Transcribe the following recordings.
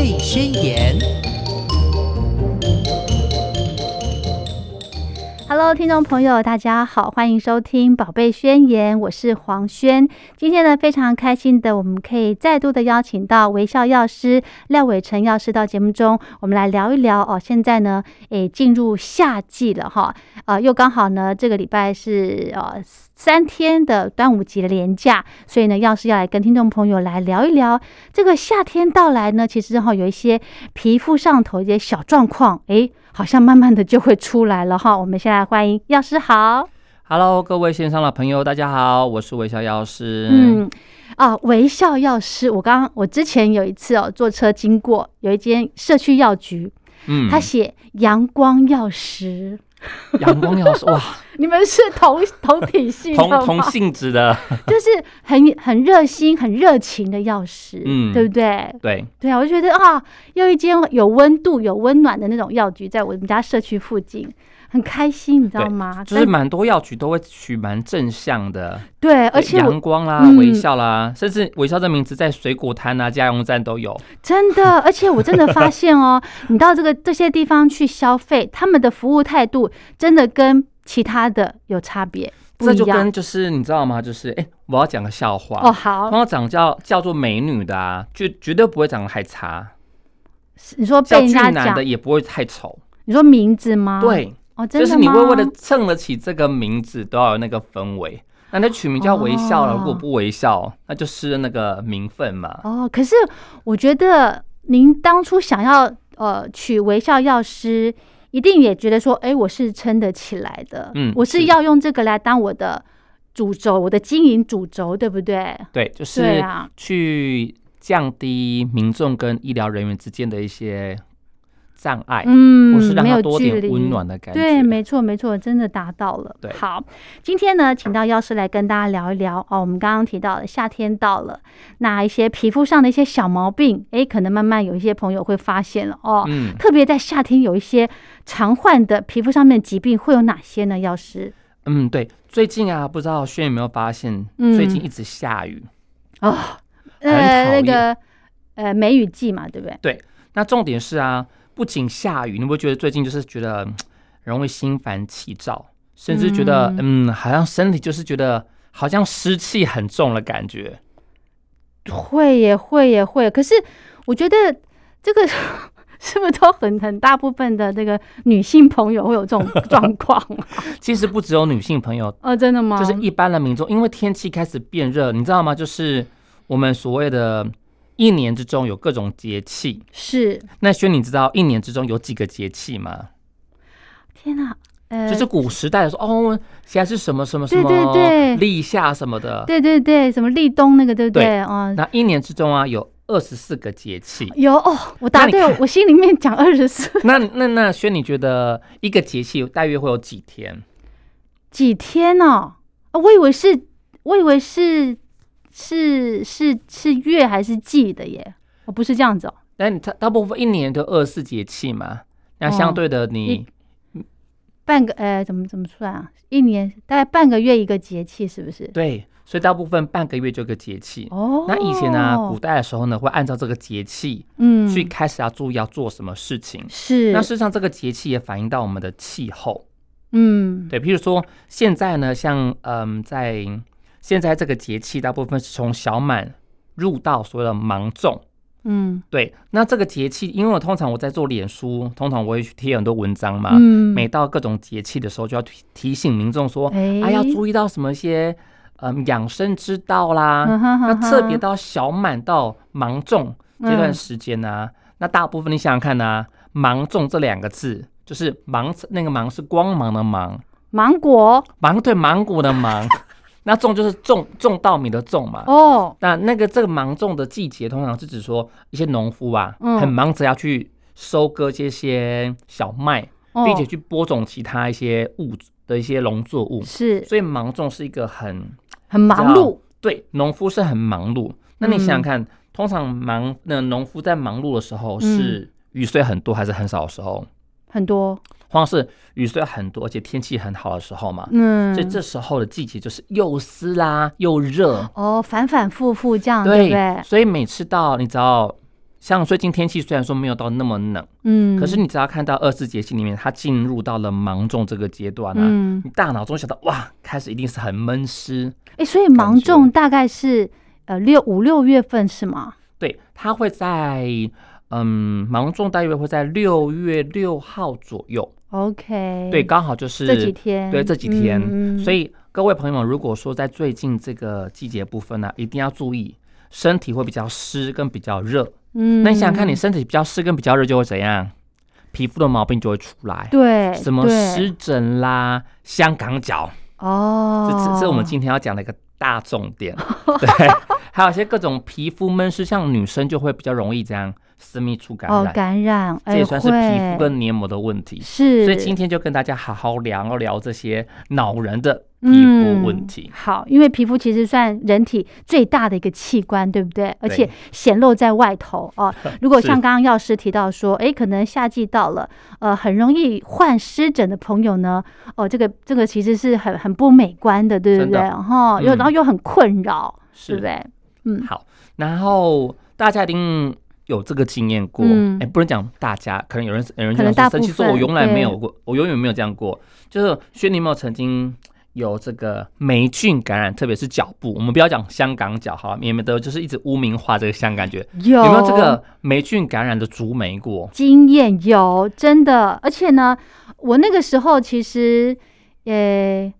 贝宣言》。听众朋友，大家好，欢迎收听《宝贝宣言》，我是黄轩。今天呢，非常开心的，我们可以再度的邀请到微笑药师廖伟成药师到节目中，我们来聊一聊哦。现在呢，诶，进入夏季了哈，呃，又刚好呢，这个礼拜是呃三天的端午节连假，所以呢，药师要来跟听众朋友来聊一聊这个夏天到来呢，其实哈有一些皮肤上头一些小状况，诶。好像慢慢的就会出来了哈。我们先来欢迎药师好，Hello，各位线上的朋友，大家好，我是微笑药师。嗯，啊，微笑药师，我刚刚我之前有一次哦，坐车经过有一间社区药局，嗯，他写阳光药师。阳光药师哇！你们是同同体系同同性质的，就是很很热心、很热情的药师，嗯，对不对？对对啊，我就觉得啊，又一间有温度、有温暖的那种药局，在我们家社区附近。很开心，你知道吗？就是蛮多药局都会取蛮正向的，对，而且阳光啦、微笑啦，甚至微笑这名字在水果摊啊、加油站都有。真的，而且我真的发现哦，你到这个这些地方去消费，他们的服务态度真的跟其他的有差别，这就跟就是你知道吗？就是哎，我要讲个笑话哦，好，然后长叫叫做美女的啊，就绝对不会长得太差。你说被人家讲的也不会太丑。你说名字吗？对。就是你微微的蹭得起这个名字，都要有那个氛围。那那取名叫微笑了，如果不微笑，那就失了那个名分嘛。哦，可是我觉得您当初想要呃取微笑药师，一定也觉得说，哎，我是撑得起来的。嗯，我是要用这个来当我的主轴，我的经营主轴，对不对？对，就是去降低民众跟医疗人员之间的一些。障碍，嗯，我是让他多点温暖的感觉。对，没错，没错，真的达到了。对，好，今天呢，请到药师来跟大家聊一聊哦。我们刚刚提到了夏天到了，那一些皮肤上的一些小毛病，哎，可能慢慢有一些朋友会发现了哦。嗯，特别在夏天有一些常患的皮肤上面疾病会有哪些呢？药师？嗯，对，最近啊，不知道轩有没有发现，最近一直下雨哦，呃，那个呃梅雨季嘛，对不对？对，那重点是啊。不仅下雨，你会觉得最近就是觉得容易心烦气躁，甚至觉得嗯，好像身体就是觉得好像湿气很重的感觉。会也会也会，可是我觉得这个 是不是都很很大部分的这个女性朋友会有这种 状况？其实不只有女性朋友哦，真的吗？就是一般的民众，因为天气开始变热，你知道吗？就是我们所谓的。一年之中有各种节气，是那轩，你知道一年之中有几个节气吗？天哪，呃，就是古时代的时候，哦，现在是什么什么什么，对对对，立夏什么的，对对对，什么立冬那个，对不对？哦，那一年之中啊，有二十四个节气，有哦，我答对，我心里面讲二十四。那那那轩，你觉得一个节气大约会有几天？几天呢？啊，我以为是，我以为是。是是是月还是季的耶？哦，不是这样子哦。但它大部分一年都二十四节气嘛，那相对的你半个呃怎么怎么算啊？一年大概半个月一个节气是不是？对，所以大部分半个月就一个节气。哦，那以前呢，古代的时候呢，会按照这个节气，嗯，去开始要注意要做什么事情。是，那事实上这个节气也反映到我们的气候。嗯，对，譬如说现在呢，像嗯在。现在这个节气大部分是从小满入到所谓的芒种，嗯，对。那这个节气，因为我通常我在做脸书，通常我会去贴很多文章嘛。嗯。每到各种节气的时候，就要提提醒民众说，哎，要注意到什么一些嗯养生之道啦。那特别到小满到芒种这段时间呢，那大部分你想想看呢，芒种这两个字就是芒，那个芒是光芒的芒，芒果，芒对芒果的芒。那种就是种种稻米的种嘛。哦。那那个这个芒种的季节，通常是指说一些农夫啊，很忙着要去收割这些小麦，并且去播种其他一些物的一些农作物。是。所以芒种是一个很很忙碌。对，农夫是很忙碌。那你想想看，通常忙那农夫在忙碌的时候，是雨水很多还是很少的时候？很多。或者是雨水很多，而且天气很好的时候嘛，嗯，所以这时候的季节就是又湿啦又热哦，反反复复这样，对不对？所以每次到你知道像最近天气虽然说没有到那么冷，嗯，可是你只要看到二四节气里面，它进入到了芒种这个阶段啊，嗯，你大脑中想到哇，开始一定是很闷湿。哎，所以芒种大概是呃六五六月份是吗？对，它会在嗯芒种大约会在六月六号左右。OK，对，刚好就是这几天，对这几天。所以各位朋友们，如果说在最近这个季节部分呢，一定要注意身体会比较湿跟比较热。嗯，那你想想看，你身体比较湿跟比较热就会怎样？皮肤的毛病就会出来。对，什么湿疹啦、香港脚哦，这这是我们今天要讲的一个大重点。对，还有一些各种皮肤闷湿，像女生就会比较容易这样。私密处感染，感染，这也算是皮肤跟黏膜的问题。是，所以今天就跟大家好好聊聊这些恼人的皮肤问题。好，因为皮肤其实算人体最大的一个器官，对不对？而且显露在外头哦。如果像刚刚药师提到说，哎，可能夏季到了，呃，很容易患湿疹的朋友呢，哦，这个这个其实是很很不美观的，对不对？然后又然后又很困扰，对不对？嗯，好，然后大家一定。有这个经验过，哎，不能讲大家，可能有人有人就生气说，我从来没有过，我永远没有这样过。就是薛尼莫曾经有这个霉菌感染，特别是脚部，我们不要讲香港脚哈，免得就是一直污名化这个香港觉。有没有这个霉菌感染的竹霉过？经验有，真的，而且呢，我那个时候其实，呃，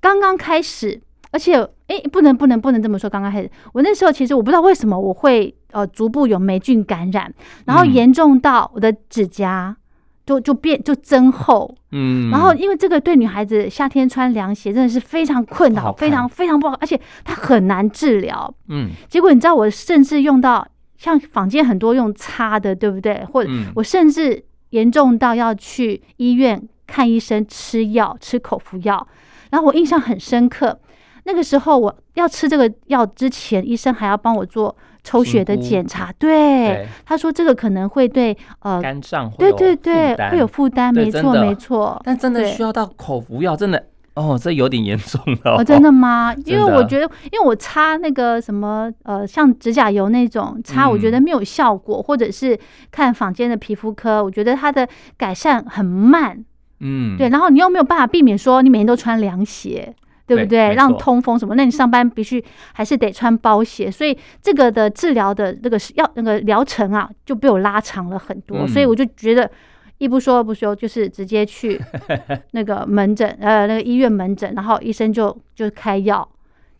刚刚开始。而且，哎，不能不能不能这么说。刚刚开始，我那时候其实我不知道为什么我会呃逐步有霉菌感染，然后严重到我的指甲就就变就增厚，嗯，然后因为这个对女孩子夏天穿凉鞋真的是非常困扰，非常非常不好，而且它很难治疗，嗯。结果你知道，我甚至用到像坊间很多用擦的，对不对？或者我甚至严重到要去医院看医生吃药吃口服药，然后我印象很深刻。那个时候我要吃这个药之前，医生还要帮我做抽血的检查。对，他说这个可能会对呃肝脏对对对会有负担，没错没错。但真的需要到口服药，真的哦，这有点严重了。哦，真的吗？因为我觉得，因为我擦那个什么呃，像指甲油那种擦，我觉得没有效果，或者是看坊间的皮肤科，我觉得它的改善很慢。嗯，对。然后你又没有办法避免说你每天都穿凉鞋。对不对？让通风什么？那你上班必须还是得穿包鞋，所以这个的治疗的那个要那个疗程啊，就被我拉长了很多。所以我就觉得一不说二不休，就是直接去 那个门诊，呃，那个医院门诊，然后医生就就开药，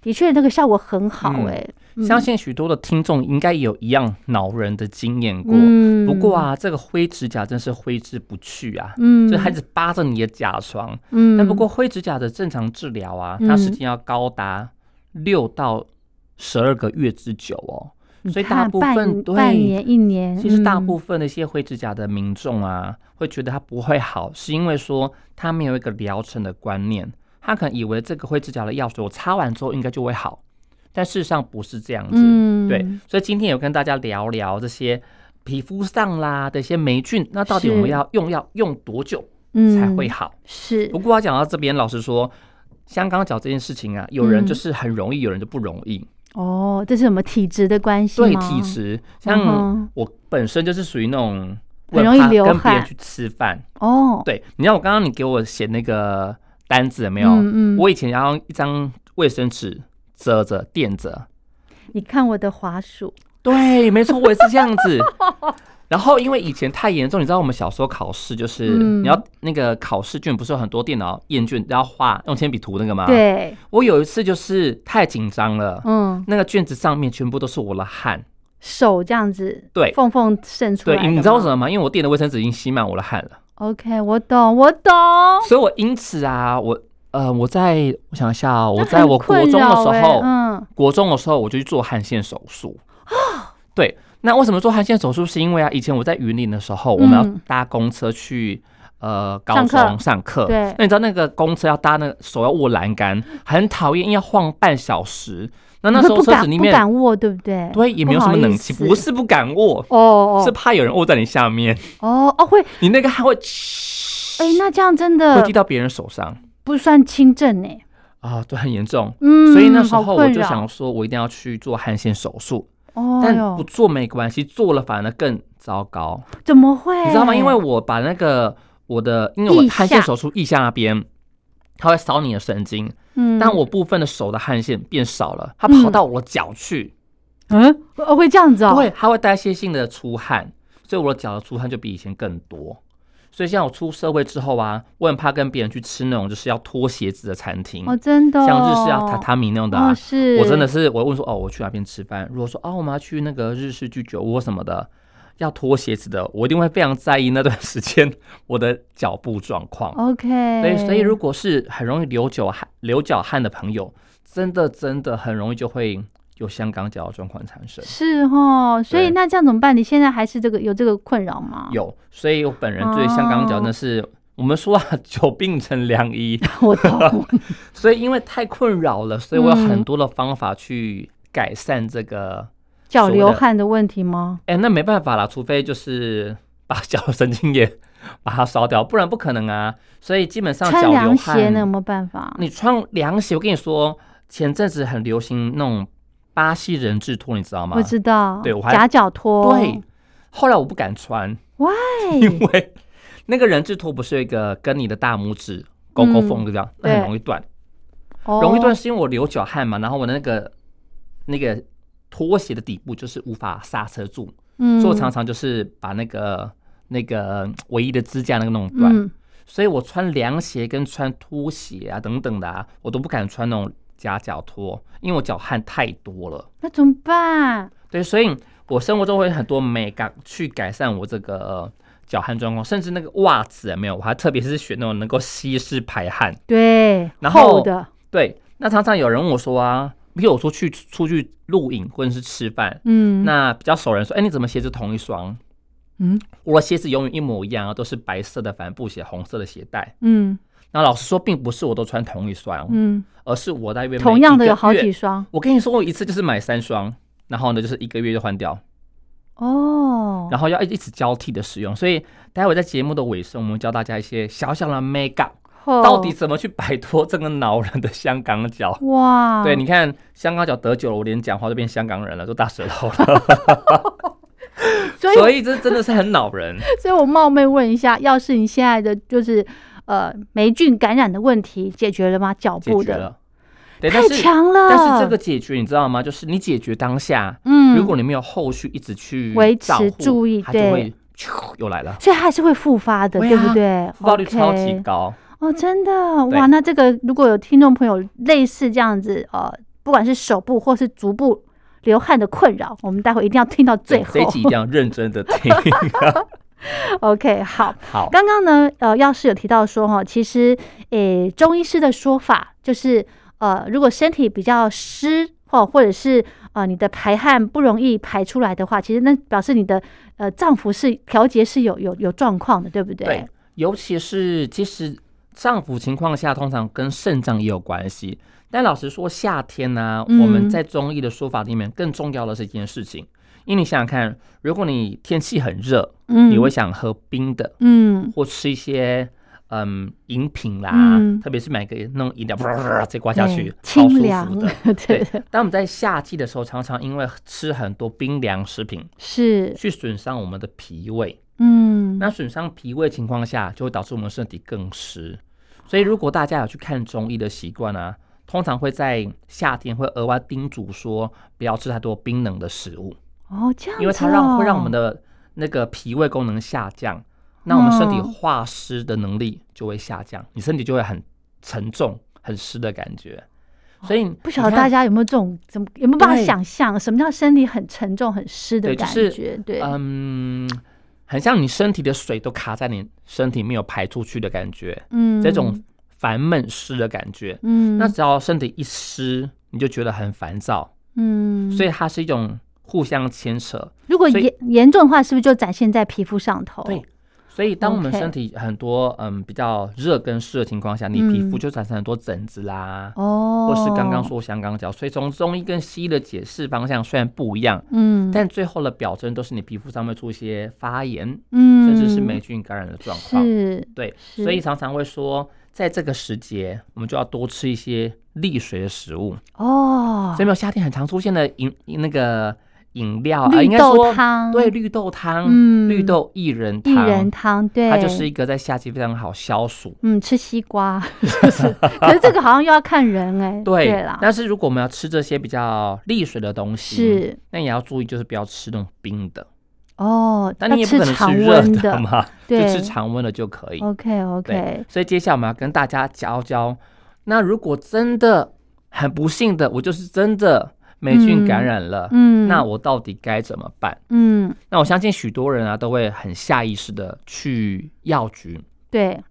的确那个效果很好，哎。相信许多的听众应该有一样恼人的经验过。不过啊，这个灰指甲真是挥之不去啊。嗯，就孩子扒着你的甲床。嗯，但不过灰指甲的正常治疗啊，它时间要高达六到十二个月之久哦。所以大部分半年一年，其实大部分的一些灰指甲的民众啊，会觉得它不会好，是因为说他没有一个疗程的观念，他可能以为这个灰指甲的药水我擦完之后应该就会好。但事实上不是这样子，对，所以今天有跟大家聊聊这些皮肤上啦的一些霉菌，那到底我们要用药用多久才会好？是。不过讲到这边，老实说，香港脚这件事情啊，有人就是很容易，有人就不容易。哦，这是什么体质的关系对，体质。像我本身就是属于那种很容易流跟别人去吃饭。哦，对，你看我刚刚你给我写那个单子有没有？嗯嗯。我以前要用一张卫生纸。遮着垫着，你看我的滑鼠，对，没错，我也是这样子。然后因为以前太严重，你知道我们小时候考试就是你要那个考试卷，不是有很多电脑验卷要画用铅笔涂那个吗？对，我有一次就是太紧张了，嗯，那个卷子上面全部都是我的汗，手这样子，对，缝缝渗出来。对，你知道为什么吗？因为我垫的卫生纸已经吸满我的汗了。OK，我懂，我懂。所以我因此啊，我。呃，我在我想一下啊，我在我国中的时候，嗯，国中的时候我就去做汗腺手术啊。对，那为什么做汗腺手术？是因为啊，以前我在云林的时候，我们要搭公车去呃高中上课。对，那你知道那个公车要搭那个手要握栏杆，很讨厌，因为要晃半小时。那那时候 车子里面不敢握，对不对？对，也没有什么冷气，不是不敢握哦，是怕有人握在你下面。哦哦，会，你那个还会，哎，那这样真的会滴到别人手上。不算轻症呢，啊，对，很严重，嗯，所以那时候我就想说，我一定要去做汗腺手术。哦，但不做没关系，做了反而更糟糕。怎么会？你知道吗？因为我把那个我的，因为我汗腺手术腋下那边，它会扫你的神经。嗯，但我部分的手的汗腺变少了，它跑到我脚去。嗯，会这样子哦。对，它会代谢性的出汗，所以我的脚的出汗就比以前更多。所以像我出社会之后啊，我很怕跟别人去吃那种就是要脱鞋子的餐厅。哦，真的。像日式啊榻榻米那种的啊，是。我真的是，我问说，哦，我去哪边吃饭？如果说，哦，我们要去那个日式居酒屋什么的，要脱鞋子的，我一定会非常在意那段时间我的脚步状况。OK。对，所以如果是很容易流脚汗、流脚汗的朋友，真的真的很容易就会。有香港脚的状况产生是哦，所以那这样怎么办？你现在还是这个有这个困扰吗？有，所以我本人对香港脚那是，我们说啊，久病成良医。我懂。所以因为太困扰了，所以我有很多的方法去改善这个脚流汗的问题吗？哎，那没办法啦，除非就是把 脚神经液 把它烧掉，不然不可能啊。所以基本上穿凉鞋那有没有办法？你穿凉鞋，我跟你说，前阵子很流行那种。巴西人字拖，你知道吗？我知道，对我还夹脚拖。对，后来我不敢穿，Why？因为那个人字拖不是一个跟你的大拇指勾勾缝这样，那很容易断。容易断是因为我流脚汗嘛，然后我的那个那个拖鞋的底部就是无法刹车住，所以我常常就是把那个那个唯一的支架那个弄断。所以我穿凉鞋跟穿拖鞋啊等等的啊，我都不敢穿那种。夹脚拖，因为我脚汗太多了，那怎么办？对，所以我生活中会很多美感去改善我这个脚汗状况，甚至那个袜子没有，我还特别是选那种能够吸湿排汗，对，然后的，对。那常常有人问我说啊，比如我说去出去录影或者是吃饭，嗯，那比较熟人说，哎，你怎么鞋子同一双？嗯，我的鞋子永远一模一样啊，都是白色的帆布鞋，红色的鞋带，嗯。那老实说，并不是我都穿同一双，嗯，而是我大约同样的有好几双。我跟你说，我一次就是买三双，然后呢，就是一个月就换掉，哦，然后要一一直交替的使用。所以待会在节目的尾声，我们教大家一些小小的 make up，到底怎么去摆脱这个恼人的香港脚？哇，对，你看香港脚得久了，我连讲话都变香港人了，都大舌头了。所以所以这真的是很恼人。所以我冒昧问一下，要是你现在的就是。呃，霉菌感染的问题解决了吗？脚部的，太强了。但是这个解决你知道吗？就是你解决当下，嗯，如果你没有后续一直去维持注意，它就会又来了。所以它还是会复发的，对不对？复发率超级高哦，真的哇！那这个如果有听众朋友类似这样子，呃，不管是手部或是足部流汗的困扰，我们待会一定要听到最后，这集一定要认真的 听。OK，好，好。刚刚呢，呃，药师有提到说，哈，其实，诶，中医师的说法就是，呃，如果身体比较湿，或或者是呃，你的排汗不容易排出来的话，其实那表示你的呃脏腑是调节是有有有状况的，对不对？对，尤其是其实脏腑情况下，通常跟肾脏也有关系。但老实说，夏天呢，我们在中医的说法里面，更重要的是一件事情。因为你想想看，如果你天气很热，嗯，你会想喝冰的，嗯，或吃一些嗯饮品啦，特别是买个那种饮料，再刮下去，超舒服的。对。当我们在夏季的时候，常常因为吃很多冰凉食品，是去损伤我们的脾胃，嗯，那损伤脾胃情况下，就会导致我们身体更湿。所以，如果大家有去看中医的习惯啊，通常会在夏天会额外叮嘱说，不要吃太多冰冷的食物。哦，这样，因为它让会让我们的那个脾胃功能下降，那我们身体化湿的能力就会下降，你身体就会很沉重、很湿的感觉。所以不晓得大家有没有这种怎么有没有办法想象什么叫身体很沉重、很湿的感觉？对，嗯，很像你身体的水都卡在你身体没有排出去的感觉，嗯，这种烦闷湿的感觉，嗯，那只要身体一湿，你就觉得很烦躁，嗯，所以它是一种。互相牵扯，如果严严重的话，是不是就展现在皮肤上头？对，所以当我们身体很多嗯比较热跟湿的情况下，你皮肤就产生很多疹子啦，哦，或是刚刚说香港脚。所以从中医跟西医的解释方向虽然不一样，嗯，但最后的表征都是你皮肤上面出一些发炎，嗯，甚至是霉菌感染的状况。是，对，所以常常会说，在这个时节，我们就要多吃一些利水的食物哦。所以没有夏天很常出现的饮那个。饮料啊，应绿该说豆汤，对绿豆汤，嗯。绿豆薏仁薏，仁汤，对，它就是一个在夏季非常好消暑。嗯，吃西瓜，就是，可是这个好像又要看人哎、对对啦，但是如果我们要吃这些比较利水的东西，是。那也要注意，就是不要吃那种冰的。哦，但你也不可能吃热的嘛，就对吃常温的就可以。OK OK 所以接下来我们要跟大家教教，那如果真的很不幸的，我就是真的霉菌感染了，嗯，那我到底该怎么办？嗯，那我相信许多人啊都会很下意识的去药局对，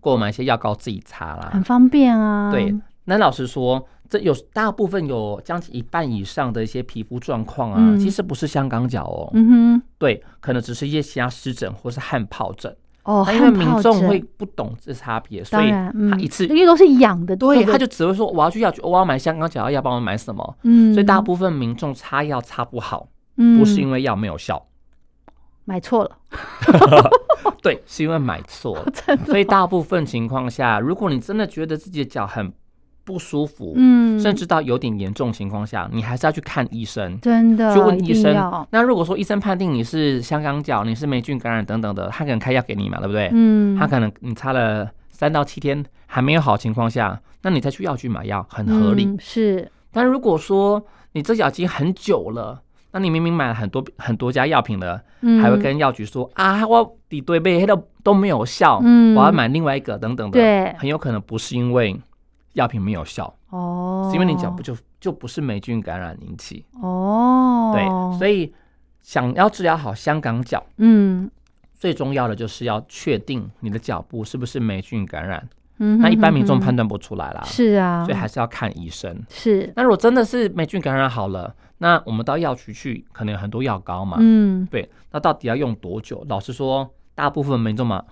购买一些药膏自己擦啦。很。方便啊，对，那老实说，这有大部分有将近一半以上的一些皮肤状况啊，嗯。其实不是香港脚哦，嗯哼，对，可能只是一些其他湿疹或是汗疱疹。哦，那因为民众会不懂这差别，所以他一次因为都是养的，对，他就只会说我要去药局，我要买香港脚药，帮我买什么？嗯，所以大部分民众擦药擦不好，嗯。不是因为药没有效，买错了，对，是因为买错了。所以大部分情况下，如果你真的觉得自己的脚很不舒服，嗯，甚至到有点严重情况下，你还是要去看医生。真的去问医生，那如果说医生判定你是香港脚，你是霉菌感染等等的，他可能开药给你嘛，对不对？嗯，他可能你擦了三到七天还没有好情况下，那你再去药局买药很合理。嗯是，但如果说你这脚已经很久了，那你明明买了很多很多家药品了，嗯，还会跟药局说啊，我底对背都都没有效，嗯。我要买另外一个等等的，对。很有可能不是因为药品没有效，哦，是因为你脚部就就不是霉菌感染引起，哦，对，所以想要治疗好香港脚，嗯。最重要的就是要确定你的脚部是不是霉菌感染，嗯，那一般民众判断不出来啦，是啊，所以还是要看医生。是，那如果真的是霉菌感染好了，那我们到药局去，可能有很多药膏嘛。嗯，对，那到底要用多久？老实说，大部分民众嘛，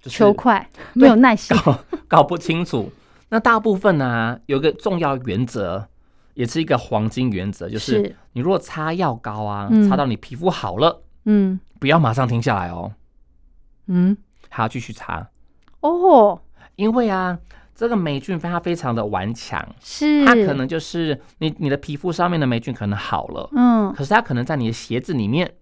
就是求快，没有耐心，搞搞不清楚。那大部分呢、有一个重要原则，也是一个黄金原则，就是是。你如果擦药膏啊，嗯。擦到你皮肤好了，嗯。不要马上停下来哦，嗯，还要继续擦，哦，因为啊，这个霉菌它非常的顽强，是，它可能就是你你的皮肤上面的霉菌可能好了，嗯。可是它可能在你的鞋子里面，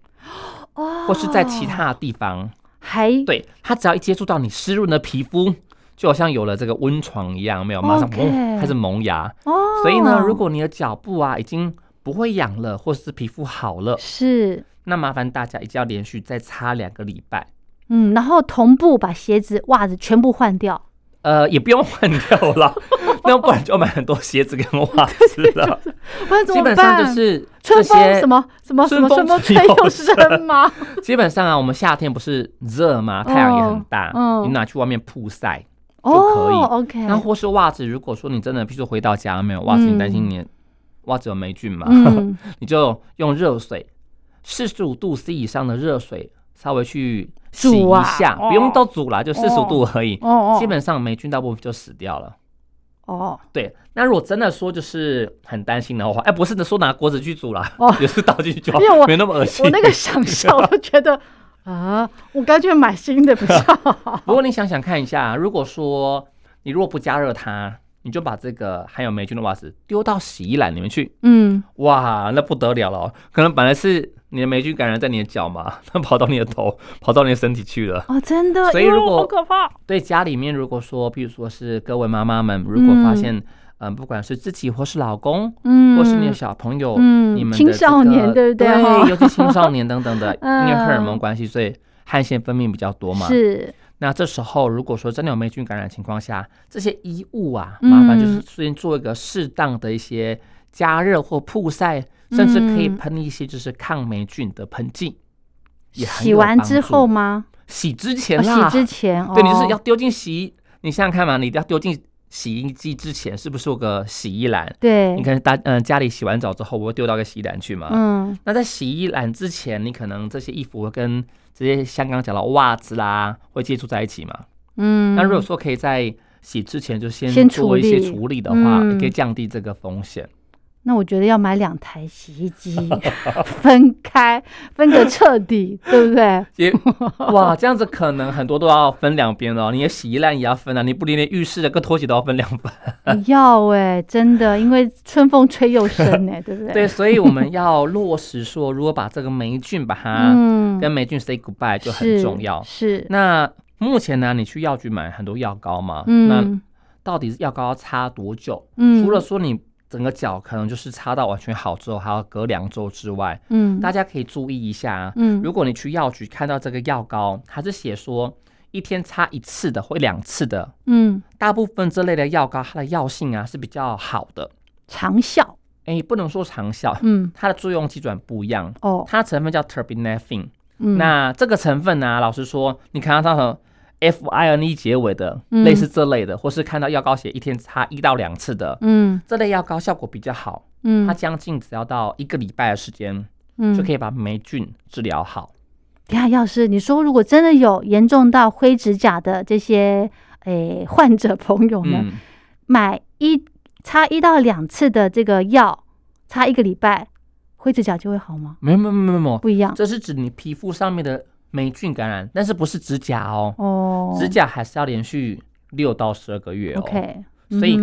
哦，或是在其他的地方，还对它只要一接触到你湿润的皮肤，就好像有了这个温床一样，没有马上嘣开始萌芽。哦，所以呢，如果你的脚部啊已经不会痒了，或是皮肤好了，是那麻烦大家一定要连续再擦两个礼拜。嗯，然后同步把鞋子、袜子全部换掉，呃，也不用换掉了，那不然就要买很多鞋子跟袜子了。不然怎么基本上办？就是这春风些什么什么什么春风春风吹吹又又生吗？基本上啊，我们夏天不是热吗？太阳也很大，嗯你拿去外面曝晒就可以。哦，OK，那或是袜子，如果说你真的，譬如说回到家没有袜子，嗯你担心你袜子有霉菌嘛，嗯 你就用热水，四十五度 C 以上的热水，稍微去洗一下，哦不用都煮啦，就四十哦度而已。哦哦，基本上霉菌大部分就死掉了。哦对，那如果真的说就是很担心的话，哎，不是的，说拿锅子去煮啦，哦也是倒进去就好因为我，没那么恶心。我那个想象，我就觉得啊，我干脆买新的比较好。不过你想想看一下，如果说你如果不加热它，你就把这个含有霉菌的袜子丢到洗衣篮里面去，嗯，哇，那不得了了哦！可能本来是你的霉菌感染在你的脚嘛，它跑到你的头，跑到你的身体去了。哦，真的，所以如果好可怕，对家里面，如果说，譬如说是各位妈妈们，如果发现，嗯、不管是自己或是老公，嗯，或是你的小朋友，嗯你们的青少年对不对对，尤其青少年等等的，嗯因为荷尔蒙关系，所以汗腺分泌比较多嘛。是，那这时候，如果说真的有霉菌感染情况下，这些衣物啊，嗯麻烦就是先做一个适当的一些加热或曝晒，甚至可以嗯喷一些就是抗霉菌的喷剂。也很洗完之助后吗？洗之前哦啦，洗之前，对，你就是哦要丢进洗衣，你想想看嘛，你要丢进洗衣机之前，是不是有个洗衣篮？对，你看大嗯、家里洗完澡之后，我会丢到个洗衣篮去嘛？嗯那在洗衣篮之前，你可能这些衣服会跟这些香港讲的袜子啦会接触在一起嘛？嗯，那如果说可以在洗之前就先先做一些处理的话，嗯也可以降低这个风险。那我觉得要买两台洗衣机，分开分个彻底，对不对？也哇，这样子可能很多都要分两边哦。你的洗衣篮也要分啊，你不连连浴室的跟拖鞋都要分两份。要哎，真的，因为春风吹又生哎，对不对？对，所以我们要落实说，如果把这个霉菌把它跟霉菌 say goodbye 就很重要。是。那目前呢，你去药局买很多药膏嘛？嗯。那到底药膏要擦多久？嗯。除了说你。整个脚可能就是擦到完全好之后，还要隔两周之外，嗯，大家可以注意一下，嗯，如果你去药局看到这个药膏，它是写说一天擦一次的或两次的，嗯，大部分这类的药膏它的药性啊是比较好的，长效，哎，不能说长效，嗯，它的作用机转不一样哦，它成分叫 terbinafine，嗯，那这个成分呢，老实说，你看到它的。F I N E 结尾的，类似这类的，或是看到药膏写一天擦一到两次的，嗯，这类药膏效果比较好，嗯，它将近只要到一个礼拜的时间，嗯，就可以把霉菌治疗好。你看，药师，你说如果真的有严重到灰指甲的这些诶患者朋友呢，买一擦一到两次的这个药，擦一个礼拜，灰指甲就会好吗？没有没有没有没有，不一样，这是指你皮肤上面的。霉菌感染，但是不是指甲哦？哦，指甲还是要连续六到十二个月哦。OK，所以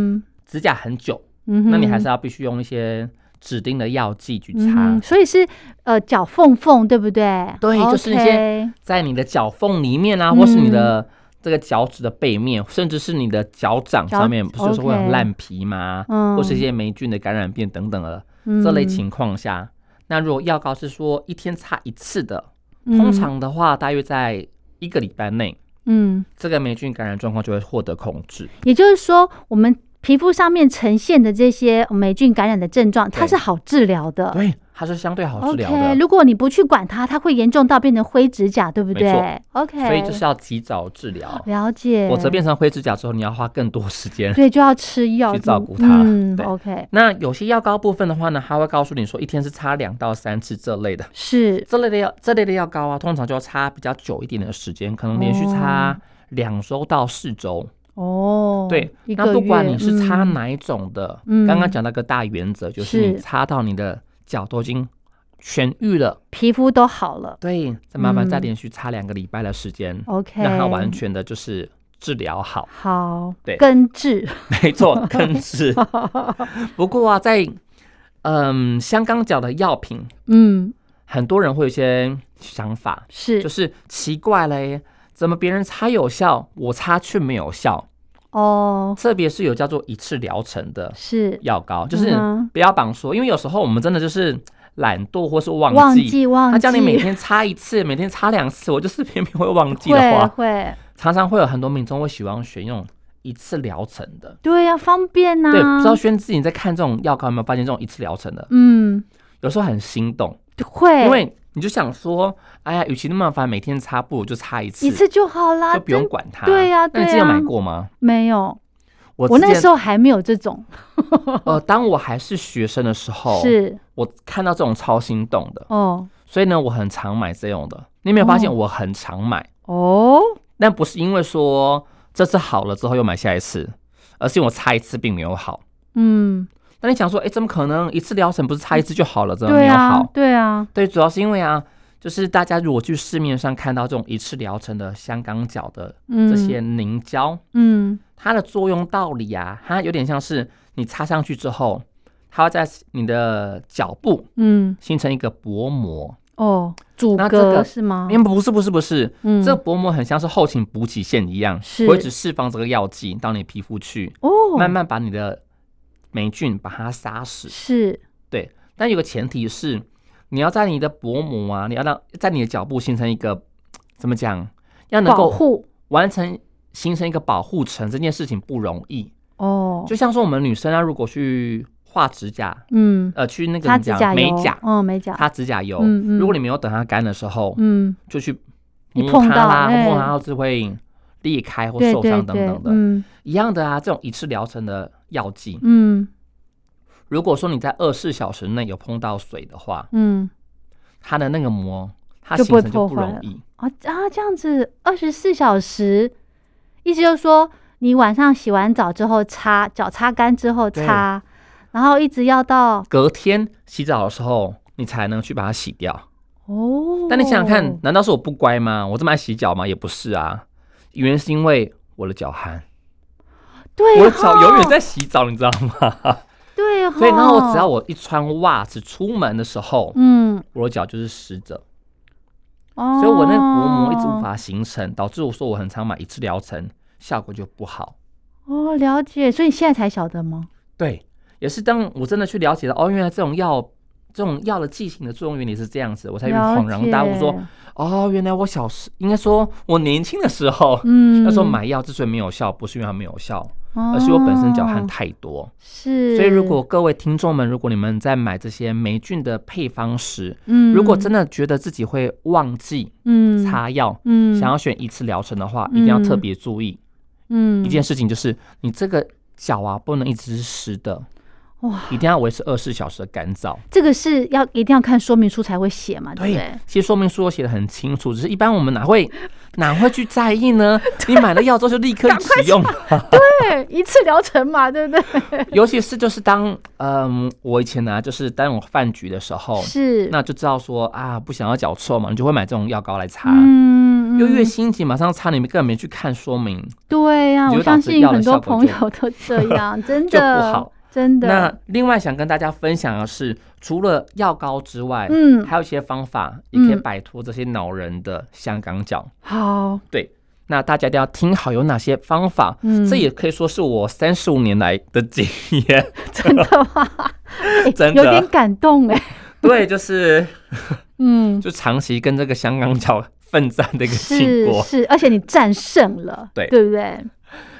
指甲很久，那你还是要必须用一些指定的药剂去擦。所以是呃脚缝缝，对不对？对，就是一些在你的脚缝里面啊，或是你的这个脚趾的背面，甚至是你的脚掌上面，不是会有烂皮吗？或是一些霉菌的感染病等等的这类情况下，那如果药膏是说一天擦一次的。通常的话，大约在一个礼拜内，嗯，这个霉菌感染状况就会获得控制。也就是说，我们。皮肤上面呈现的这些霉菌感染的症状，它是好治疗的。对，它是相对好治疗的。如果你不去管它，它会严重到变成灰指甲，对不对？OK。所以就是要及早治疗。了解。否则变成灰指甲之后，你要花更多时间。对，就要吃药去照顾它。嗯，OK。那有些药膏部分的话呢，它会告诉你说，一天是擦两到三次这类的。是。这类的药，这类的药膏啊，通常就要擦比较久一点的时间，可能连续擦两周到四周。哦，对，那不管你是擦哪一种的，刚刚讲那个大原则，就是你擦到你的脚都已经痊愈了，皮肤都好了，对，再慢慢再连续擦两个礼拜的时间，OK，让它完全的就是治疗好，好，对，根治，没错，根治。不过啊，在嗯香港脚的药品，嗯，很多人会有一些想法，是，就是奇怪嘞。怎么别人擦有效，我擦却没有效？哦，特别是有叫做一次疗程的，是。药膏，就是不要绑说，因为有时候我们真的就是懒惰或是忘记，忘记，他叫你每天擦一次，每天擦两次，我就是偏偏会忘记的话，会常常会有很多民众会喜欢选用一次疗程的，对呀，方便呐。对，不知道轩自己在看这种药膏有没有发现这种一次疗程的？嗯，有时候很心动，会，因为。你就想说，哎呀，与其那么烦，每天擦不如就擦一次，一次就好啦，就不用管它。对呀，对呀。那你之前买过吗？没有，我我那时候还没有这种。呃，当我还是学生的时候，是我看到这种超心动的哦，所以呢，我很常买这种的。你有没有发现我很常买哦？但不是因为说这次好了之后又买下一次，而是因为我擦一次并没有好。嗯。那你想说，哎，怎么可能一次疗程不是擦一次就好了？怎么没有好？对啊，对，主要是因为啊，就是大家如果去市面上看到这种一次疗程的香港脚的这些凝胶，嗯，它的作用道理啊，它有点像是你擦上去之后，它会在你的脚部，嗯，形成一个薄膜哦，阻隔是吗？因为不是不是不是，嗯，这个薄膜很像是后勤补给线一样，是会只释放这个药剂到你皮肤去，哦，慢慢把你的。霉菌把它杀死。是。对，但有个前提是，你要在你的薄膜啊，你要让在你的脚部形成一个怎么讲，要能够护。完成形成一个保护层，这件事情不容易。哦。就像说我们女生啊，如果去画指甲，嗯，呃，去那个擦指甲美甲，哦，美甲。擦指甲油，嗯嗯，如果你没有等它干的时候，嗯，就去摸它啦，碰它就会裂开或受伤等等的，嗯，一样的啊，这种一次疗程的。药剂，嗯，如果说你在二十四小时内有碰到水的话，嗯，它的那个膜它形成就不容易啊啊，这样子二十四小时，意思就是说你晚上洗完澡之后擦脚擦干之后擦，然后一直要到隔天洗澡的时候，你才能去把它洗掉。哦，但你想想看，难道是我不乖吗？我这么爱洗脚吗？也不是啊，原因是因为我的脚汗。对，我的脚永远在洗澡，你知道吗？对，所以然后只要我一穿袜子出门的时候，嗯，我的脚就是湿着。哦，所以我那个薄膜一直无法形成，导致我说我很常买一次疗程，效果就不好。哦，了解。所以你现在才晓得吗？对，也是当我真的去了解了，哦，原来这种药。这种药的剂型的作用原理是这样子，我才恍然大悟说，哦，原来我小时应该说我年轻的时候，嗯，那时候买药之所以没有效，不是因为它没有效，而是我本身脚汗太多。是，所以如果各位听众们，如果你们在买这些霉菌的配方时，嗯，如果真的觉得自己会忘记，嗯，擦药，嗯，想要选一次疗程的话，一定要特别注意，嗯，一件事情就是你这个脚啊，不能一直是湿的。哇！一定要维持二十四小时的干燥，这个是要一定要看说明书才会写嘛，对不对？其实说明书写的很清楚，只是一般我们哪会哪会去在意呢？你买了药之后就立刻使用，对，一次疗程嘛，对不对？尤其是就是当嗯，我以前呢，就是当我饭局的时候，是。那就知道说啊，不想要脚臭嘛，你就会买这种药膏来擦，嗯，又越心急，马上擦，你们根本没去看说明，对呀，我相信很多朋友都这样，真的。就不好。真的。那另外想跟大家分享的是，除了药膏之外，嗯，还有一些方法也可以摆脱这些恼人的香港脚。好，对，那大家一定要听好，有哪些方法？嗯，这也可以说是我三十五年来的经验。真的吗？真的有点感动哎。对，就是，嗯，就长期跟这个香港脚奋战的一个经过。是，而且你战胜了，对，对不对？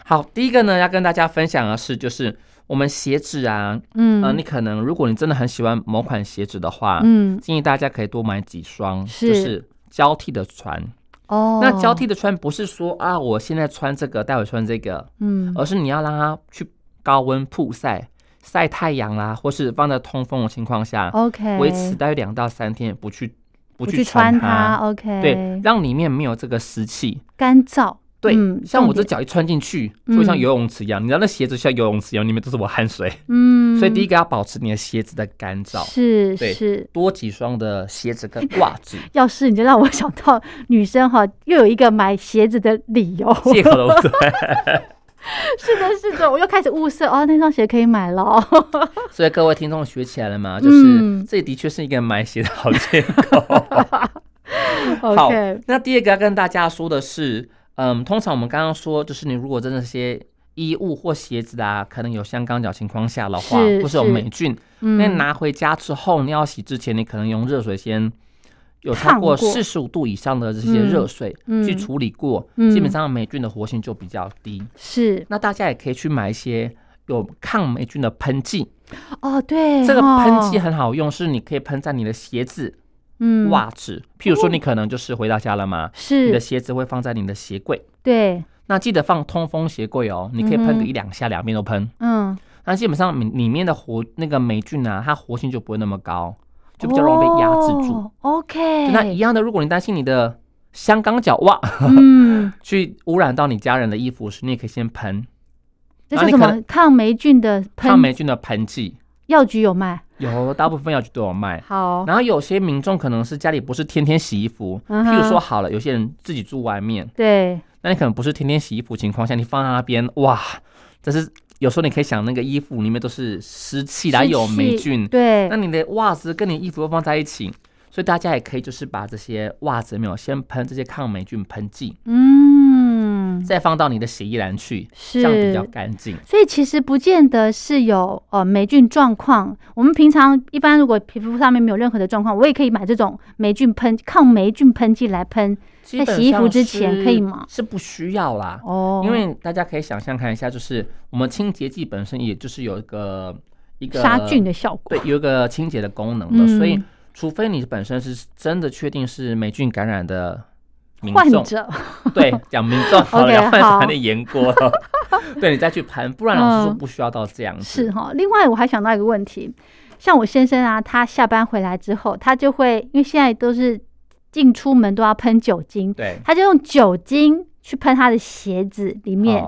好，第一个呢，要跟大家分享的是，就是。我们鞋子啊，嗯，呃，你可能如果你真的很喜欢某款鞋子的话，嗯，建议大家可以多买几双，就是交替的穿。哦，那交替的穿不是说啊，我现在穿这个，待会穿这个，嗯，而是你要让它去高温曝晒，晒太阳啦，或是放在通风的情况下，OK，维持大约两到三天，不去不去穿它，OK，对，让里面没有这个湿气，干燥。对，像我这脚一穿进去，就会像游泳池一样。你知道那鞋子像游泳池一样，里面都是我汗水。嗯，所以第一个要保持你的鞋子的干燥，是是，多几双的鞋子跟袜子。要是你就让我想到女生哈，又有一个买鞋子的理由，借口。是的，是的，我又开始物色哦，那双鞋可以买了。所以各位听众学起来了吗？就是这的确是一个买鞋的好借口。好，那第二个要跟大家说的是。嗯，通常我们刚刚说，就是你如果真的些衣物或鞋子啊，可能有香港脚情况下的话，或是有霉菌，那拿回家之后，你要洗之前，你可能用热水先有超过四十五度以上的这些热水去处理过，基本上霉菌的活性就比较低。是，那大家也可以去买一些有抗霉菌的喷剂。哦，对，这个喷剂很好用，是你可以喷在你的鞋子。嗯，袜子，譬如说你可能就是回到家了嘛，是。你的鞋子会放在你的鞋柜，对，那记得放通风鞋柜哦，你可以喷个一两下，两边都喷，嗯，那基本上里里面的活那个霉菌啊，它活性就不会那么高，就比较容易被压制住。OK，那一样的，如果你担心你的香港脚袜，嗯，去污染到你家人的衣服时，你也可以先喷，这是什么？抗霉菌的抗霉菌的喷剂。药局有卖，有大部分药局都有卖。好，然后有些民众可能是家里不是天天洗衣服，譬如说好了，有些人自己住外面，对，那你可能不是天天洗衣服情况下，你放在那边，哇，这是有时候你可以想，那个衣服里面都是湿气，然后有霉菌，对，那你的袜子跟你衣服放在一起，所以大家也可以就是把这些袜子没有先喷这些抗霉菌喷剂，嗯。再放到你的洗衣篮去，这样比较干净。所以其实不见得是有呃霉菌状况。我们平常一般如果皮肤上面没有任何的状况，我也可以买这种霉菌喷抗霉菌喷剂来喷，在洗衣服之前可以吗？是不需要啦。哦，因为大家可以想象看一下，就是我们清洁剂本身也就是有一个一个杀菌的效果，对，有一个清洁的功能的。所以除非你本身是真的确定是霉菌感染的。患者 对讲民众 好了，患者有点严过了。对你再去喷，不然老师说不需要到这样子。是哈。另外我还想到一个问题，像我先生啊，他下班回来之后，他就会因为现在都是进出门都要喷酒精，对，他就用酒精去喷他的鞋子里面，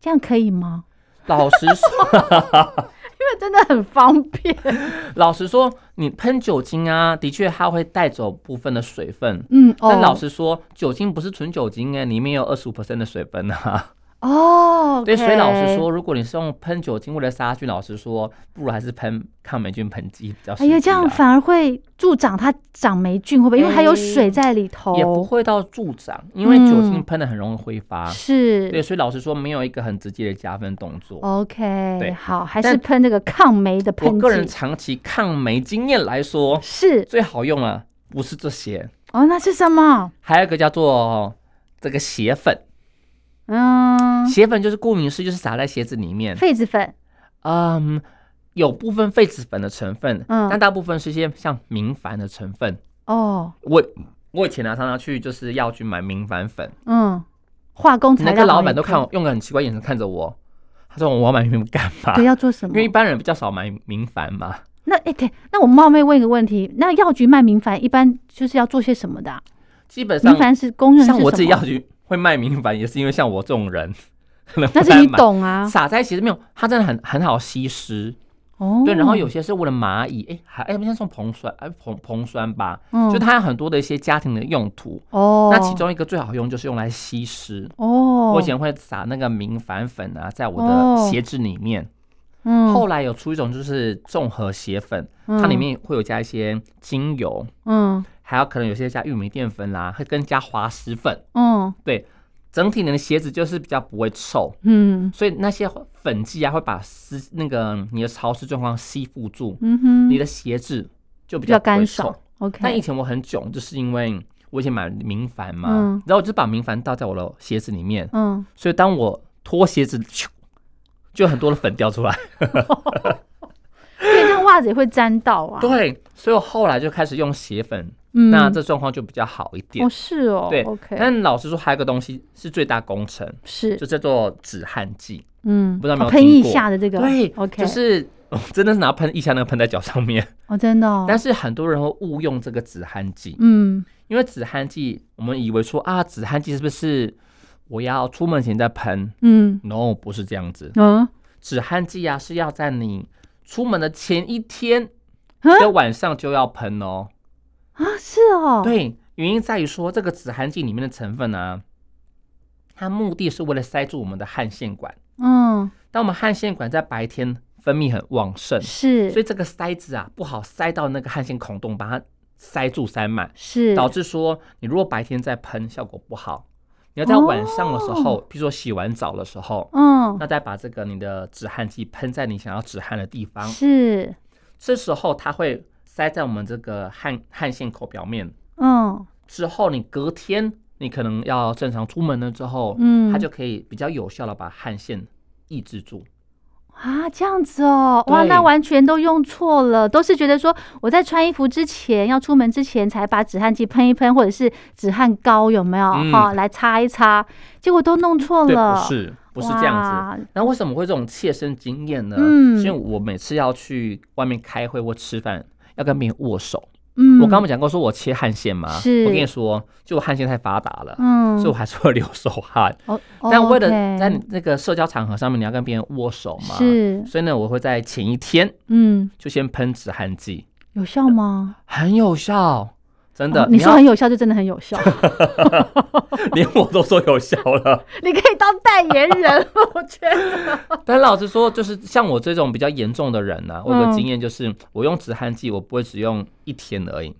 这样可以吗？老实说，因为为真的很方便。老实说，你喷酒精啊，的确它会带走部分的水分。嗯，但老实说，酒精不是纯酒精哎，里面有二十五的水分啊。哦，对，所以老实说，如果你是用喷酒精为了杀菌，老实说，不如还是喷抗霉菌喷剂比较。哎呀，这样反而会助长它长霉菌，会不会？因为还有水在里头。也不会到助长，因为酒精喷的很容易挥发。是，对，所以老实说，没有一个很直接的加分动作。OK，对，好，还是喷那个抗霉的喷剂。我个人长期抗霉经验来说，是最好用啊，不是这些哦，那是什么？还有一个叫做这个鞋粉。嗯，鞋粉就是顾名思义，就是撒在鞋子里面。痱子粉，嗯，有部分痱子粉的成分，嗯，但大部分是一些像明矾的成分。哦，我我以前呢常常去就是药局买明矾粉，嗯，化工材料。那个老板都看我用个很奇怪眼神看着我，他说我要买明矾干嘛？对，要做什么？因为一般人比较少买明矾嘛。那哎对，那我冒昧问一个问题，那药局卖明矾一般就是要做些什么的？基本上明矾是公认，像我自己药局。会卖明矾也是因为像我这种人，但是你懂啊，撒在其实没有，它真的很很好吸湿哦。对，然后有些是为了蚂蚁，哎，还哎，不像送硼酸，哎，硼硼酸吧，嗯。就它有很多的一些家庭的用途。哦。那其中一个最好用就是用来吸湿哦。我以前会撒那个明矾粉啊，在我的鞋子里面。嗯，后来有出一种就是综合鞋粉，它里面会有加一些精油，嗯，还有可能有些加玉米淀粉啦，会跟加滑石粉，嗯，对，整体你的鞋子就是比较不会臭，嗯，所以那些粉剂啊会把湿那个你的潮湿状况吸附住，嗯哼，你的鞋子就比较干爽。OK，但以前我很囧，就是因为我以前买明矾嘛，然后我就把明矾倒在我的鞋子里面，嗯，所以当我脱鞋子。就很多的粉掉出来，对，那袜子也会沾到啊。对，所以我后来就开始用鞋粉，那这状况就比较好一点。哦，是哦，对，OK。但老实说，还有个东西是最大工程，是就叫做止汗剂。嗯，不知道有没有喷腋下的这个，对，OK，就是真的是拿喷一下那个喷在脚上面。哦，真的。但是很多人会误用这个止汗剂，嗯，因为止汗剂，我们以为说啊，止汗剂是不是？我要出门前再喷，嗯，no，不是这样子，嗯，止汗剂啊是要在你出门的前一天的晚上就要喷哦，啊，是哦，对，原因在于说这个止汗剂里面的成分呢，它目的是为了塞住我们的汗腺管，嗯，当我们汗腺管在白天分泌很旺盛，是，所以这个塞子啊不好塞到那个汗腺孔洞，把它塞住塞满，是，导致说你如果白天再喷效果不好。你要在晚上的时候，比如说洗完澡的时候，嗯，那再把这个你的止汗剂喷在你想要止汗的地方，是，这时候它会塞在我们这个汗汗腺口表面，嗯，之后你隔天你可能要正常出门了之后，嗯，它就可以比较有效的把汗腺抑制住。啊，这样子哦，哇，那完全都用错了，都是觉得说我在穿衣服之前要出门之前才把止汗剂喷一喷，或者是止汗膏有没有哈来擦一擦，结果都弄错了，不是不是这样子。那为什么会这种切身经验呢？嗯，因为我每次要去外面开会或吃饭，要跟别人握手。嗯，我刚刚讲过，说我切汗腺嘛，是我跟你说，就我汗腺太发达了，嗯，所以我还是会 流手汗。哦，但为了在那个社交场合上面，你要跟别人握手嘛，是，所以呢，我会在前一天，嗯，就先喷止汗剂，有效吗？很有效。真的，你说很有效，就真的很有效，连我都说有效了。你可以当代言人，我觉得。但老实说，就是像我这种比较严重的人呢，我有个经验，就是我用止汗剂，我不会只用一天而已。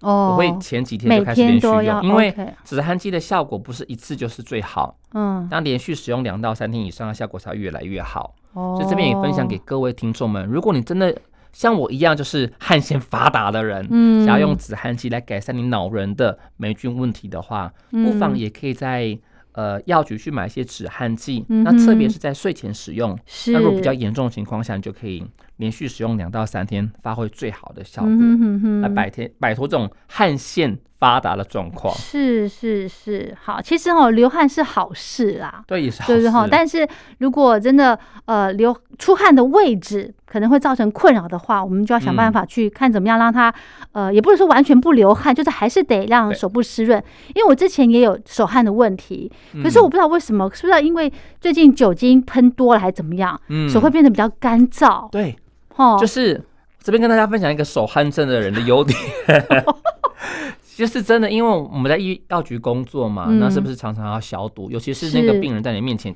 哦，我会前几天就开始连续用，因为止汗剂的效果不是一次就是最好。嗯，当连续使用两到三天以上，的效果才越来越好。哦，所以这边也分享给各位听众们，如果你真的。像我一样就是汗腺发达的人，嗯，想要用止汗剂来改善你恼人的霉菌问题的话，不妨也可以在呃药局去买一些止汗剂。那特别是在睡前使用，那如果比较严重的情况下，你就可以连续使用两到三天，发挥最好的效果，来摆天摆脱这种汗腺发达的状况。是是是，好，其实哦，流汗是好事啦，对，也是好事。但是如果真的呃流出汗的位置可能会造成困扰的话，我们就要想办法去看怎么样让它呃，也不能说完全不流汗，就是还是得让手部湿润。因为我之前也有手汗的问题，可是我不知道为什么，是不是因为最近酒精喷多了还是怎么样，手会变得比较干燥？对，哦，就是这边跟大家分享一个手汗症的人的优点。就是真的，因为我们在医药局工作嘛，那是不是常常要消毒？尤其是那个病人在你面前，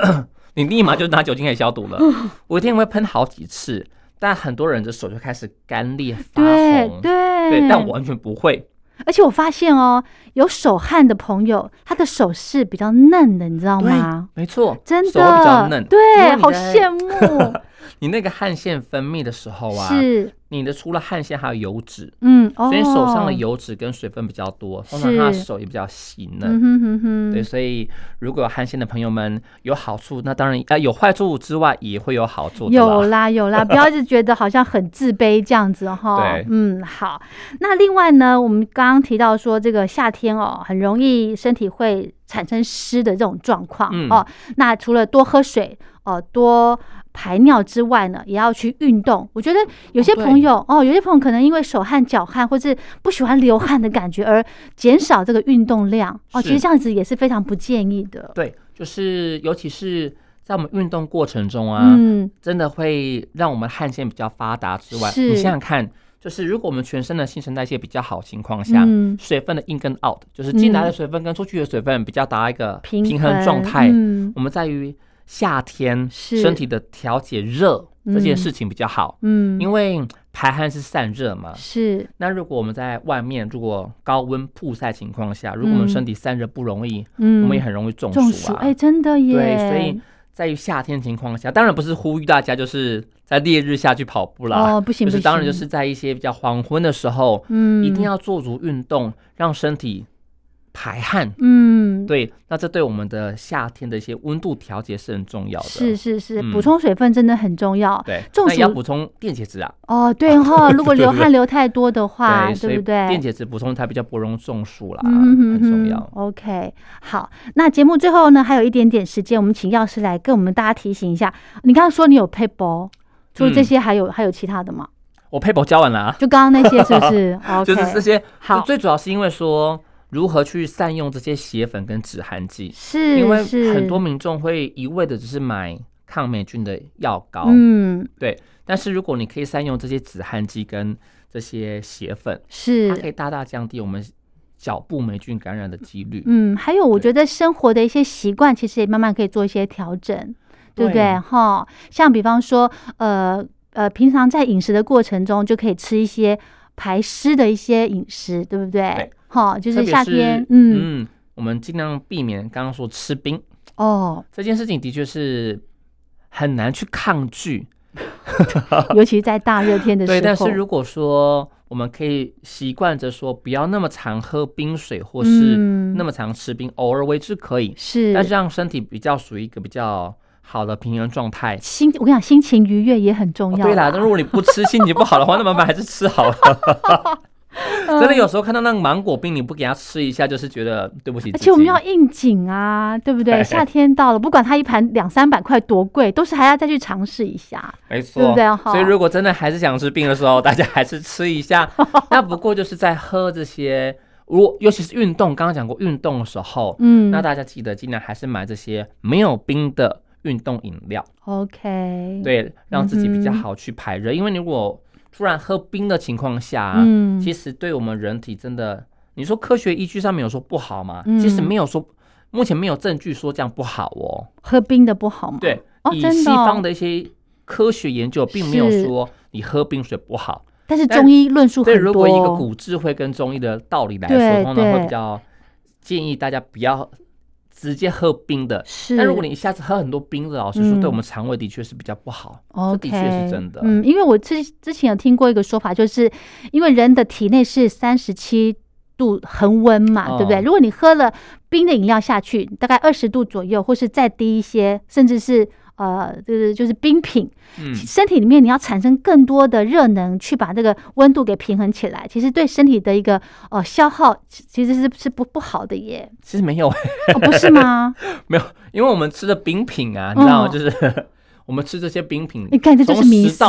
你立马就拿酒精给消毒了。我一天会喷好几次，但很多人的手就开始干裂发红。对对，但我完全不会。而且我发现哦，有手汗的朋友，他的手是比较嫩的，你知道吗？没错，真的手比较嫩。对，好羡慕。你那个汗腺分泌的时候啊，是。你的除了汗腺还有油脂，嗯，所以手上的油脂跟水分比较多，通常他的手也比较细嫩，对，所以如果有汗腺的朋友们有好处，那当然呃有坏处之外也会有好处，有啦有啦，不要一直觉得好像很自卑这样子哈，对，嗯好，那另外呢，我们刚刚提到说这个夏天哦，很容易身体会产生湿的这种状况哦，那除了多喝水哦多。排尿之外呢，也要去运动。我觉得有些朋友哦，有些朋友可能因为手汗、脚汗，或是不喜欢流汗的感觉，而减少这个运动量哦。其实这样子也是非常不建议的。对，就是尤其是在我们运动过程中啊，嗯，真的会让我们汗腺比较发达之外，你想想看，就是如果我们全身的新陈代谢比较好情况下，水分的 in 跟 out，就是进来的水分跟出去的水分比较达一个平衡状态，我们在于。夏天身体的调节热这件事情比较好，嗯，因为排汗是散热嘛，是。那如果我们在外面，如果高温曝晒情况下，如果我们身体散热不容易，嗯，我们也很容易中暑啊。哎，真的耶。对，所以在于夏天情况下，当然不是呼吁大家就是在烈日下去跑步啦，哦，不行不行。当然就是在一些比较黄昏的时候，嗯，一定要做足运动，让身体。排汗，嗯，对，那这对我们的夏天的一些温度调节是很重要的。是是是，补充水分真的很重要。对，中暑要补充电解质啊。哦，对哈，如果流汗流太多的话，对不对？电解质补充才比较不容易中暑啦，很重要。OK，好，那节目最后呢，还有一点点时间，我们请药师来跟我们大家提醒一下。你刚刚说你有配包，除了这些，还有还有其他的吗？我配包教完了，啊就刚刚那些是不是？就是这些。好，最主要是因为说。如何去善用这些血粉跟止汗剂？是，因为很多民众会一味的只是买抗霉菌的药膏，嗯，对。但是如果你可以善用这些止汗剂跟这些血粉，是，它可以大大降低我们脚部霉菌感染的几率。嗯，还有我觉得生活的一些习惯，其实也慢慢可以做一些调整，对不对？哈，像比方说，呃呃，平常在饮食的过程中，就可以吃一些排湿的一些饮食，对不对？好，就是夏天，嗯嗯，我们尽量避免刚刚说吃冰哦，这件事情的确是很难去抗拒，尤其在大热天的 时候。对，但是如果说我们可以习惯着说不要那么常喝冰水，或是那么常吃冰，偶尔为之可以，是，但是让身体比较属于一个比较好的平衡状态。心，我跟你讲，心情愉悦也很重要。对啦，那如果你不吃，心情不好的话，那么慢还是吃好了。真的有时候看到那个芒果冰，你不给他吃一下，就是觉得对不起。而且我们要应景啊，对不对？夏天到了，不管它一盘两三百块多贵，都是还要再去尝试一下，没错，对不对？所以如果真的还是想吃冰的时候，大家还是吃一下。那不过就是在喝这些，如果尤其是运动，刚刚讲过运动的时候，嗯，那大家记得尽量还是买这些没有冰的运动饮料。OK，对，让自己比较好去排热，因为如果突然喝冰的情况下，嗯，其实对我们人体真的，你说科学依据上面有说不好吗？其实没有说，目前没有证据说这样不好哦。喝冰的不好吗？对，以西方的一些科学研究并没有说你喝冰水不好。但是中医论述很多。如果一个古智慧跟中医的道理来说，通常会比较建议大家不要。直接喝冰的，是。但如果你一下子喝很多冰的，老实说，对我们肠胃的确是比较不好。哦，的确是真的。嗯，因为我之之前有听过一个说法，就是因为人的体内是三十七度恒温嘛，对不对？如果你喝了冰的饮料下去，大概二十度左右，或是再低一些，甚至是呃，就是就是冰品，嗯，身体里面你要产生更多的热能，去把这个温度给平衡起来，其实对身体的一个呃消耗，其实是是不不好的耶。其实没有，不是吗？没有，因为我们吃的冰品啊，你知道吗？就是 我们吃这些冰品，你看这就是迷思。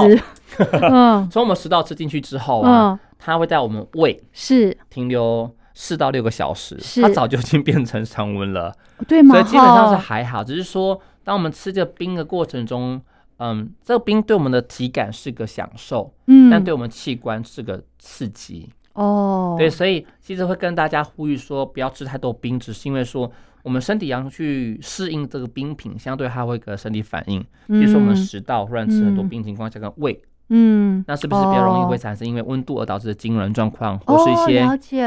嗯，从我们食道吃进去之后啊，它会在我们胃是停留四到六个小时，它早就已经变成常温了，对吗？所以基本上是还好，只是说。当我们吃这个冰的过程中，嗯，这个冰对我们的体感是个享受，嗯，但对我们器官是个刺激哦。对，所以其实会跟大家呼吁说，不要吃太多冰，只是因为说我们身体要去适应这个冰品，相对它会个身体反应。比如说我们食道忽然吃很多冰情况下，跟胃。嗯，那是不是比较容易会产生因为温度而导致的痉挛状况，或是一些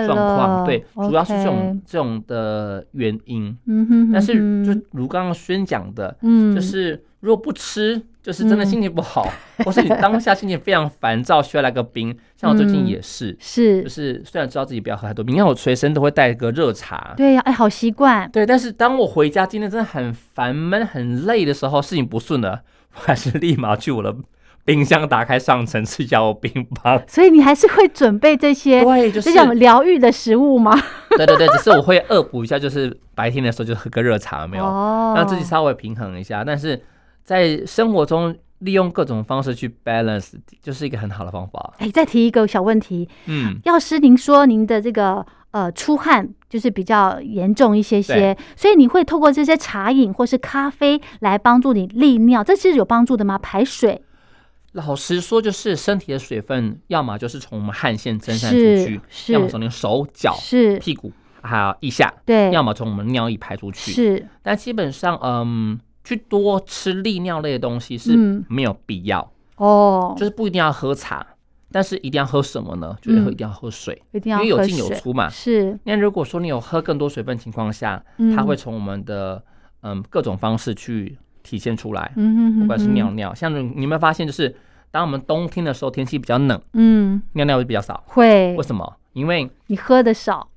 状况？对，主要是这种这种的原因。嗯哼，但是就如刚刚宣讲的，嗯，就是如果不吃，就是真的心情不好，或是你当下心情非常烦躁，需要来个冰。像我最近也是，是，就是虽然知道自己不要喝太多冰，因为我随身都会带一个热茶。对呀，哎，好习惯。对，但是当我回家今天真的很烦闷、很累的时候，事情不顺了，我还是立马去我的。冰箱打开上层是要冰棒，所以你还是会准备这些，对，就是这种疗愈的食物吗？对对对，只是我会恶补一下，就是白天的时候就喝个热茶，没有，让自己稍微平衡一下。但是在生活中利用各种方式去 balance，就是一个很好的方法。哎，再提一个小问题，嗯，药师，您说您的这个呃出汗就是比较严重一些些，所以你会透过这些茶饮或是咖啡来帮助你利尿，这是有帮助的吗？排水？老实说，就是身体的水分，要么就是从我们汗腺蒸散出去，要么从你手脚、是。屁股还有腋下，对，要么从我们尿液排出去。是，但基本上，嗯，去多吃利尿类的东西是没有必要。哦，就是不一定要喝茶，但是一定要喝什么呢？就是喝一定要喝水，一定要因为有进有出嘛。是，那如果说你有喝更多水分情况下，它会从我们的嗯各种方式去体现出来，嗯不管是尿尿，像你有没有发现就是。当我们冬天的时候，天气比较冷，嗯，尿尿会比较少。会？为什么？因为你喝的少。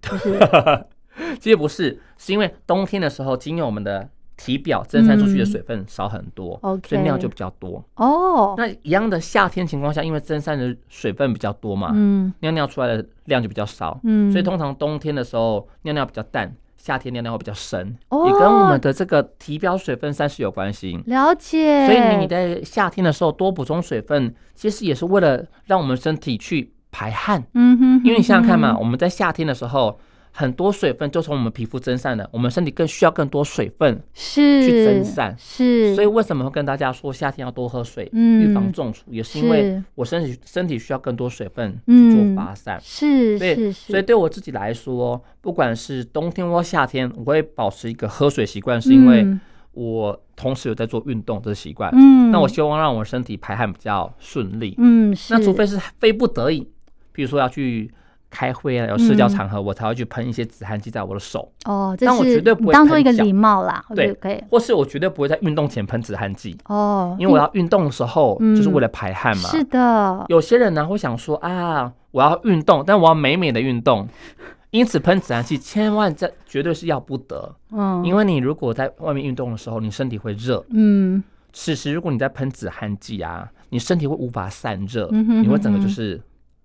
不是，其实不是，是因为冬天的时候，经由我们的体表蒸散出去的水分少很多，所以尿就比较多。哦。那一样的夏天情况下，因为蒸散的水分比较多嘛，嗯，尿尿出来的量就比较少，嗯，所以通常冬天的时候尿尿比较淡。夏天尿尿会比较深，也跟我们的这个体表水分散失有关系。了解。所以你在夏天的时候多补充水分，其实也是为了让我们身体去排汗。嗯哼。因为你想想看嘛，我们在夏天的时候。很多水分就从我们皮肤蒸散了，我们身体更需要更多水分是去蒸散，是。所以为什么会跟大家说夏天要多喝水，预防中暑，也是因为我身体身体需要更多水分去做发散。是所以。所以对我自己来说，不管是冬天或夏天，我会保持一个喝水习惯，是因为我同时有在做运动这个习惯。嗯。那我希望让我身体排汗比较顺利。嗯。那除非是非不得已，比如说要去。开会啊，有社交场合，我才会去喷一些止汗剂在我的手。哦，但我绝对不会当做一个礼貌啦。对，可以。或是我绝对不会在运动前喷止汗剂。哦，因为我要运动的时候就是为了排汗嘛。是的。有些人呢会想说啊，我要运动，但我要美美的运动，因此喷止汗剂千万这绝对是要不得。嗯。因为你如果在外面运动的时候，你身体会热。嗯。此时如果你在喷止汗剂啊，你身体会无法散热，你会整个就是。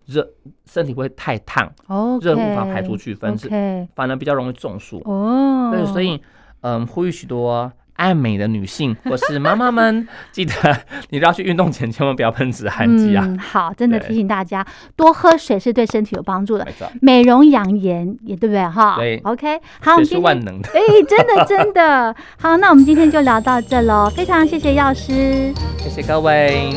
热身体会太烫，热无法排出去，分子反而比较容易中暑。哦，对，所以嗯，呼吁许多爱美的女性或是妈妈们，记得你要去运动前，千万不要喷止汗剂啊。好，真的提醒大家，多喝水是对身体有帮助的，美容养颜也对不对？哈，对，OK，好，是万能的。哎，真的真的好，那我们今天就聊到这喽，非常谢谢药师，谢谢各位。